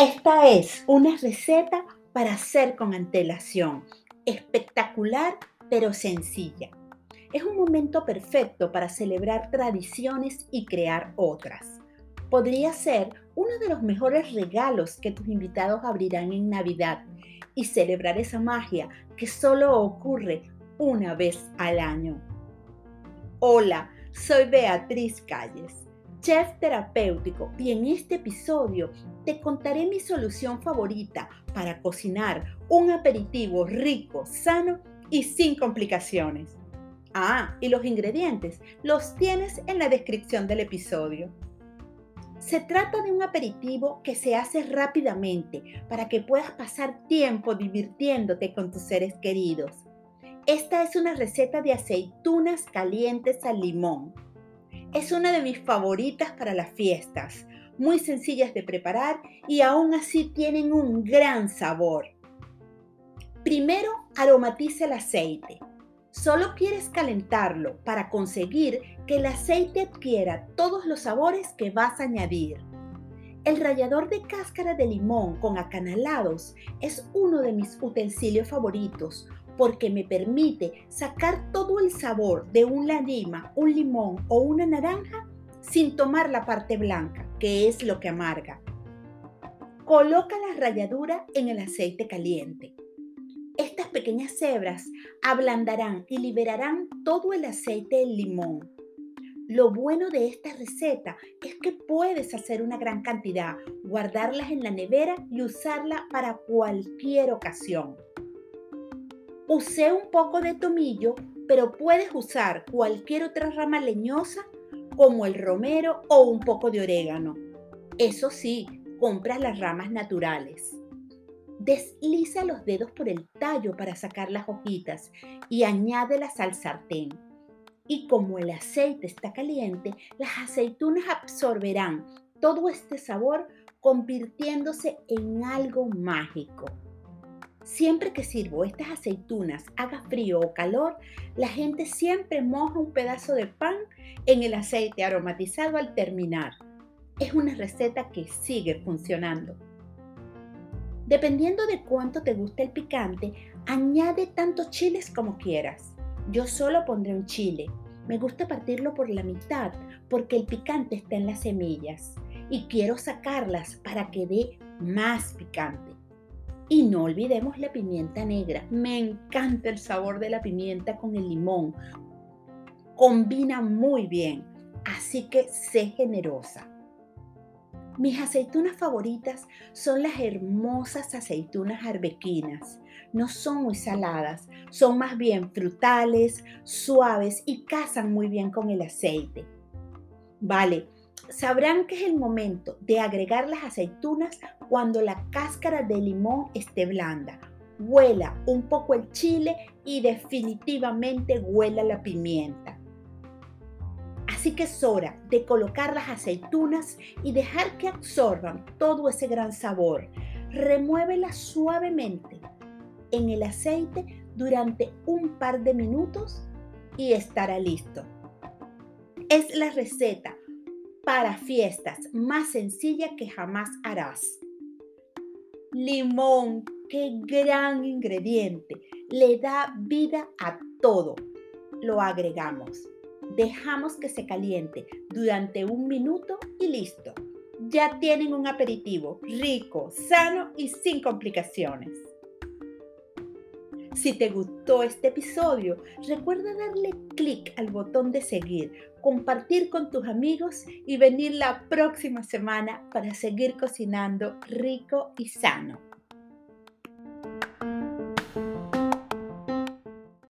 Esta es una receta para hacer con antelación, espectacular pero sencilla. Es un momento perfecto para celebrar tradiciones y crear otras. Podría ser uno de los mejores regalos que tus invitados abrirán en Navidad y celebrar esa magia que solo ocurre una vez al año. Hola, soy Beatriz Calles, chef terapéutico y en este episodio te contaré mi solución favorita para cocinar un aperitivo rico, sano y sin complicaciones. Ah, y los ingredientes los tienes en la descripción del episodio. Se trata de un aperitivo que se hace rápidamente para que puedas pasar tiempo divirtiéndote con tus seres queridos. Esta es una receta de aceitunas calientes al limón. Es una de mis favoritas para las fiestas, muy sencillas de preparar y aún así tienen un gran sabor. Primero aromatiza el aceite. Solo quieres calentarlo para conseguir que el aceite adquiera todos los sabores que vas a añadir. El rallador de cáscara de limón con acanalados es uno de mis utensilios favoritos porque me permite sacar todo el sabor de una lima, un limón o una naranja sin tomar la parte blanca, que es lo que amarga. Coloca la ralladura en el aceite caliente. Estas pequeñas hebras ablandarán y liberarán todo el aceite del limón. Lo bueno de esta receta es que puedes hacer una gran cantidad, guardarlas en la nevera y usarla para cualquier ocasión. Usé un poco de tomillo, pero puedes usar cualquier otra rama leñosa como el romero o un poco de orégano. Eso sí, compras las ramas naturales. Desliza los dedos por el tallo para sacar las hojitas y añádelas al sartén. Y como el aceite está caliente, las aceitunas absorberán todo este sabor convirtiéndose en algo mágico. Siempre que sirvo estas aceitunas, haga frío o calor, la gente siempre moja un pedazo de pan en el aceite aromatizado al terminar. Es una receta que sigue funcionando. Dependiendo de cuánto te guste el picante, añade tantos chiles como quieras. Yo solo pondré un chile. Me gusta partirlo por la mitad porque el picante está en las semillas y quiero sacarlas para que dé más picante. Y no olvidemos la pimienta negra. Me encanta el sabor de la pimienta con el limón. Combina muy bien, así que sé generosa. Mis aceitunas favoritas son las hermosas aceitunas arbequinas. No son muy saladas, son más bien frutales, suaves y casan muy bien con el aceite. Vale, sabrán que es el momento de agregar las aceitunas cuando la cáscara de limón esté blanda. Huela un poco el chile y definitivamente huela la pimienta. Así que es hora de colocar las aceitunas y dejar que absorban todo ese gran sabor. Remuévelas suavemente en el aceite durante un par de minutos y estará listo. Es la receta para fiestas más sencilla que jamás harás. Limón, qué gran ingrediente. Le da vida a todo. Lo agregamos dejamos que se caliente durante un minuto y listo. Ya tienen un aperitivo rico, sano y sin complicaciones. Si te gustó este episodio, recuerda darle clic al botón de seguir, compartir con tus amigos y venir la próxima semana para seguir cocinando rico y sano.